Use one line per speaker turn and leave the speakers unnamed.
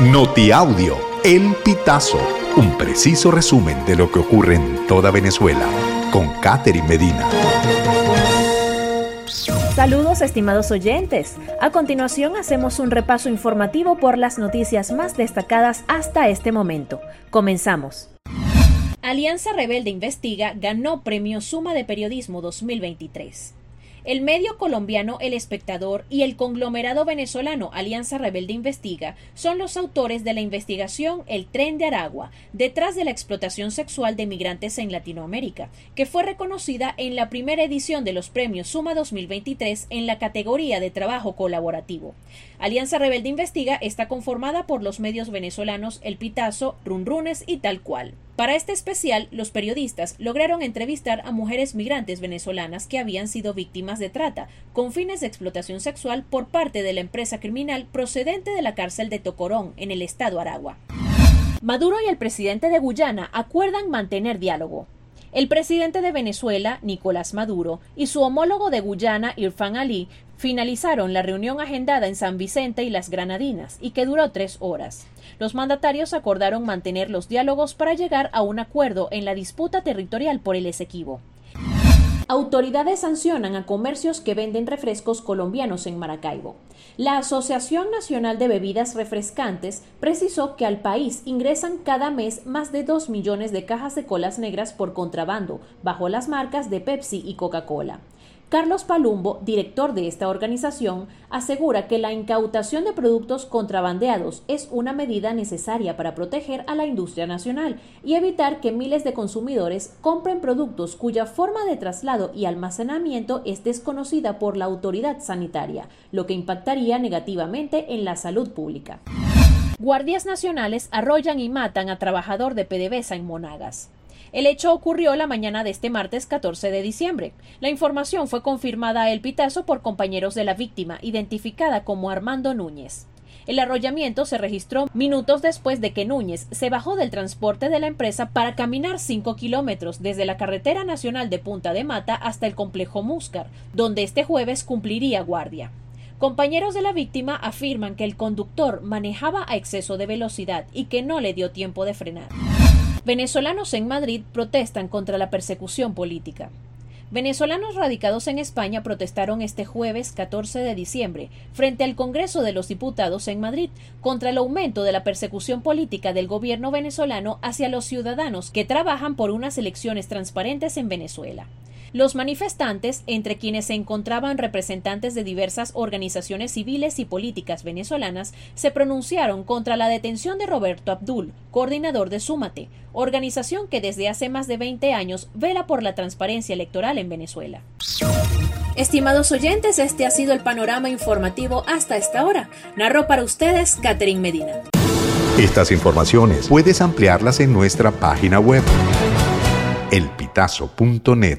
Notiaudio, El Pitazo, un preciso resumen de lo que ocurre en toda Venezuela, con Catherine Medina.
Saludos estimados oyentes. A continuación hacemos un repaso informativo por las noticias más destacadas hasta este momento. Comenzamos. Alianza Rebelde Investiga ganó Premio Suma de Periodismo 2023. El medio colombiano El Espectador y el conglomerado venezolano Alianza Rebelde Investiga son los autores de la investigación El tren de Aragua, detrás de la explotación sexual de migrantes en Latinoamérica, que fue reconocida en la primera edición de los premios Suma 2023 en la categoría de trabajo colaborativo. Alianza Rebelde Investiga está conformada por los medios venezolanos El Pitazo, Runrunes y Tal Cual. Para este especial, los periodistas lograron entrevistar a mujeres migrantes venezolanas que habían sido víctimas de trata, con fines de explotación sexual por parte de la empresa criminal procedente de la cárcel de Tocorón, en el estado Aragua. Maduro y el presidente de Guyana acuerdan mantener diálogo. El presidente de Venezuela, Nicolás Maduro, y su homólogo de Guyana, Irfan Ali, finalizaron la reunión agendada en San Vicente y las Granadinas y que duró tres horas. Los mandatarios acordaron mantener los diálogos para llegar a un acuerdo en la disputa territorial por el Esequibo. Autoridades sancionan a comercios que venden refrescos colombianos en Maracaibo. La Asociación Nacional de Bebidas Refrescantes precisó que al país ingresan cada mes más de 2 millones de cajas de colas negras por contrabando, bajo las marcas de Pepsi y Coca-Cola. Carlos Palumbo, director de esta organización, asegura que la incautación de productos contrabandeados es una medida necesaria para proteger a la industria nacional y evitar que miles de consumidores compren productos cuya forma de traslado y almacenamiento es desconocida por la autoridad sanitaria, lo que impactaría negativamente en la salud pública. Guardias nacionales arrollan y matan a trabajador de PDVSA en Monagas. El hecho ocurrió la mañana de este martes 14 de diciembre. La información fue confirmada a El Pitazo por compañeros de la víctima, identificada como Armando Núñez. El arrollamiento se registró minutos después de que Núñez se bajó del transporte de la empresa para caminar 5 kilómetros desde la carretera nacional de Punta de Mata hasta el complejo Múscar, donde este jueves cumpliría guardia. Compañeros de la víctima afirman que el conductor manejaba a exceso de velocidad y que no le dio tiempo de frenar. Venezolanos en Madrid protestan contra la persecución política. Venezolanos radicados en España protestaron este jueves 14 de diciembre frente al Congreso de los Diputados en Madrid contra el aumento de la persecución política del gobierno venezolano hacia los ciudadanos que trabajan por unas elecciones transparentes en Venezuela. Los manifestantes, entre quienes se encontraban representantes de diversas organizaciones civiles y políticas venezolanas, se pronunciaron contra la detención de Roberto Abdul, coordinador de Súmate, organización que desde hace más de 20 años vela por la transparencia electoral en Venezuela. Estimados oyentes, este ha sido el panorama informativo hasta esta hora. Narró para ustedes Catherine Medina.
Estas informaciones puedes ampliarlas en nuestra página web elpitazo.net.